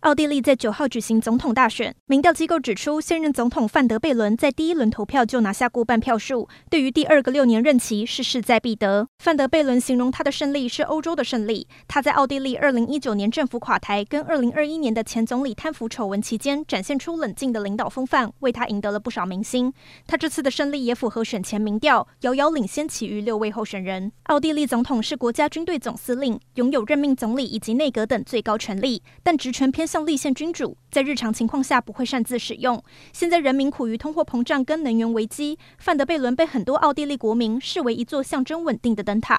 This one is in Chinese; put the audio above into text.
奥地利在九号举行总统大选，民调机构指出，现任总统范德贝伦在第一轮投票就拿下过半票数，对于第二个六年任期是势在必得。范德贝伦形容他的胜利是欧洲的胜利。他在奥地利二零一九年政府垮台跟二零二一年的前总理贪腐丑闻期间，展现出冷静的领导风范，为他赢得了不少民心。他这次的胜利也符合选前民调，遥遥领先其余六位候选人。奥地利总统是国家军队总司令，拥有任命总理以及内阁等最高权力，但职权偏。像立宪君主，在日常情况下不会擅自使用。现在人民苦于通货膨胀跟能源危机，范德贝伦被很多奥地利国民视为一座象征稳定的灯塔。